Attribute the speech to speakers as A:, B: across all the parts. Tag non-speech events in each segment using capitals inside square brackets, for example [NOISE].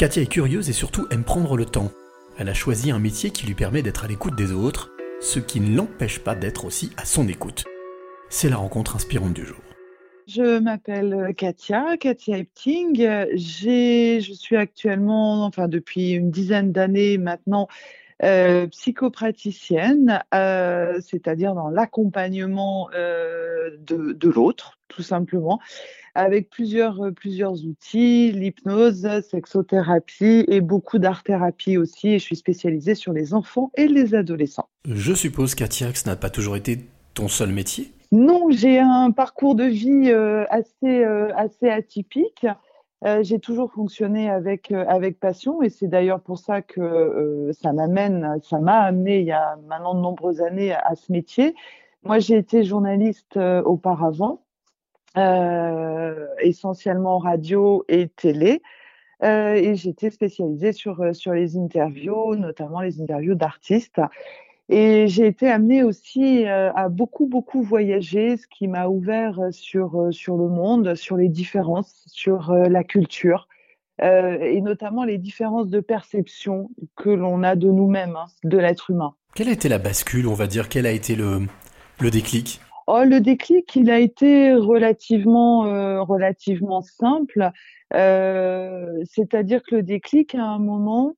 A: Katia est curieuse et surtout aime prendre le temps. Elle a choisi un métier qui lui permet d'être à l'écoute des autres, ce qui ne l'empêche pas d'être aussi à son écoute. C'est la rencontre inspirante du jour.
B: Je m'appelle Katia, Katia Epting. Je suis actuellement, enfin depuis une dizaine d'années maintenant, euh, psychopraticienne, euh, c'est-à-dire dans l'accompagnement euh, de, de l'autre, tout simplement, avec plusieurs, plusieurs outils, l'hypnose, sexothérapie et beaucoup d'art-thérapie aussi. Et je suis spécialisée sur les enfants et les adolescents.
A: Je suppose, Katia, que ce n'a pas toujours été ton seul métier?
B: Non, j'ai un parcours de vie assez, assez atypique. Euh, j'ai toujours fonctionné avec euh, avec passion et c'est d'ailleurs pour ça que euh, ça m'amène, ça m'a amené il y a maintenant de nombreuses années à, ce métier. Moi, j'ai été journaliste auparavant, essentiellement radio et télé, et j'étais spécialisée sur sur les interviews, notamment les interviews d'artistes. Et j'ai été amenée aussi euh, à beaucoup, beaucoup voyager, ce qui m'a ouvert euh, sur, euh, sur le monde, sur les différences, sur la culture, et notamment les différences de perception que l'on a de nous-mêmes, hein, de l'être humain.
A: Quelle a été la bascule, on va dire? Quel a été le, le déclic?
B: Oh, le déclic, il a été relativement, relativement simple. C'est-à-dire que le déclic, à un moment,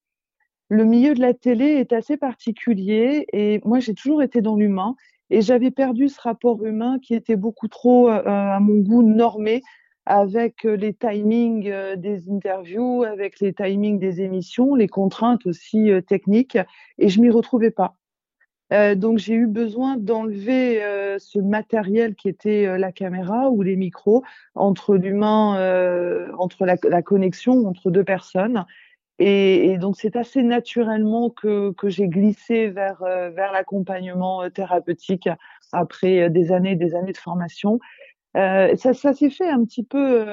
B: le milieu de la télé est assez particulier et moi j'ai toujours été dans l'humain et j'avais perdu ce rapport humain qui était beaucoup trop euh, à mon goût normé avec euh, les timings euh, des interviews, avec les timings des émissions, les contraintes aussi techniques et je m'y retrouvais pas. donc j'ai eu besoin d'enlever ce matériel qui était la caméra ou les micros entre l'humain, entre la, connexion entre deux personnes et, donc c'est assez naturellement que, j'ai glissé vers, euh, l'accompagnement euh, thérapeutique après euh, des années et des années de formation. Ça s'est fait un petit peu,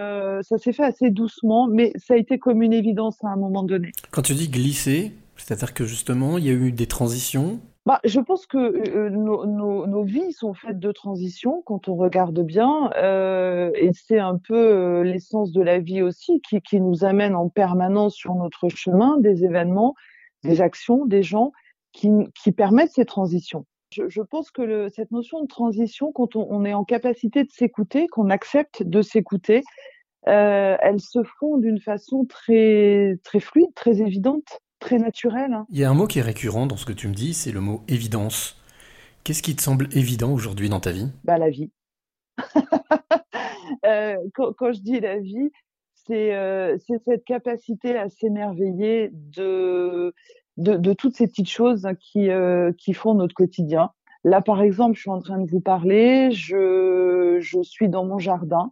B: ça s'est fait assez doucement, mais ça a été comme une évidence à un moment donné.
A: Quand tu dis glisser, c'est-à-dire que justement, il y a eu des transitions
B: bah, je pense que euh, nos, nos, nos, vies sont faites de transitions quand on regarde bien, euh, et c'est un peu euh, l'essence de la vie aussi qui, qui, nous amène en permanence sur notre chemin des événements, des actions, des gens qui, qui permettent ces transitions. Je, je pense que le, cette notion de transition, quand on, on est en capacité de s'écouter, qu'on accepte de s'écouter, euh, elles se font d'une façon très très fluide, très évidente très naturel. Hein.
A: Il y a un mot qui est récurrent dans ce que tu me dis, c'est le mot évidence. Qu'est-ce qui te semble évident aujourd'hui dans ta vie?
B: Bah, La vie. [LAUGHS] euh, quand, quand, je dis la vie, c'est euh, cette capacité à s'émerveiller de, de, de, toutes ces petites choses qui, euh, qui font notre quotidien. Là, par exemple, je suis en train de vous parler, je, je suis dans mon jardin,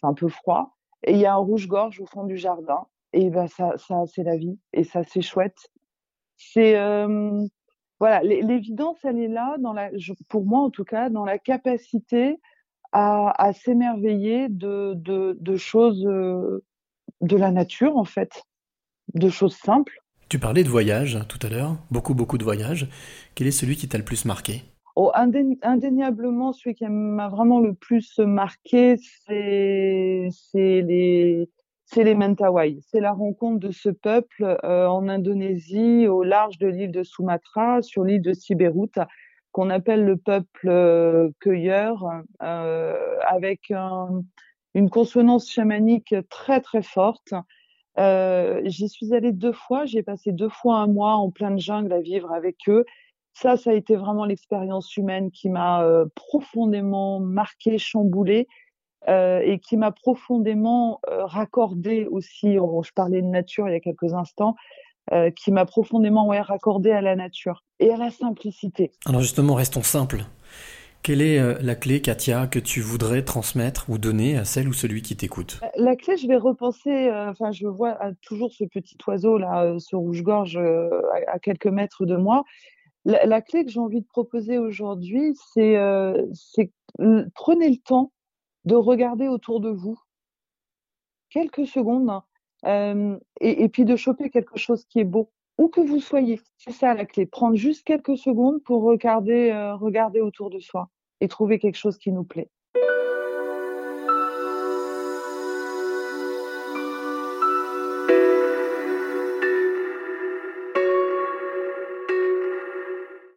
B: c'est un peu froid, et il y a un rouge-gorge au fond du jardin et ben ça, ça c'est la vie et ça c'est chouette. C'est euh, voilà, l'évidence elle est là dans la, pour moi en tout cas, dans la capacité à, à s'émerveiller de, de, de, choses euh, de la nature en fait, de choses simples.
A: Tu parlais de voyage tout à l'heure, beaucoup beaucoup de voyages. Quel est celui qui t'a le plus marqué?
B: Oh, indéniablement, celui qui m'a vraiment le plus marqué, c'est les, c'est les Mentawai. C'est la rencontre de ce peuple euh, en Indonésie, au large de l'île de Sumatra, sur l'île de Siberut, qu'on appelle le peuple euh, cueilleur, euh, avec une consonance chamanique très très forte. J'y suis allée deux fois, j'ai passé deux fois un mois en pleine jungle à vivre avec eux. Ça, ça a été vraiment l'expérience humaine qui m'a profondément marquée, chamboulée euh, et qui m'a profondément euh, raccordé aussi, je parlais de nature il y a quelques instants, euh, qui m'a profondément ouais, raccordé à la nature et à la simplicité.
A: Alors justement, restons simples. Quelle est la clé, Katia, que tu voudrais transmettre ou donner à celle ou celui qui t'écoute?
B: La clé, je vais repenser, enfin, je vois toujours ce petit oiseau, là, ce rouge-gorge, à, quelques mètres de moi. La, la clé que j'ai envie de proposer aujourd'hui, c'est prenez le temps de regarder autour de vous quelques secondes euh, et, et, puis de choper quelque chose qui est beau, où que vous soyez. C'est ça la clé. Prendre juste quelques secondes pour regarder, euh, regarder autour de soi et trouver quelque chose qui nous plaît.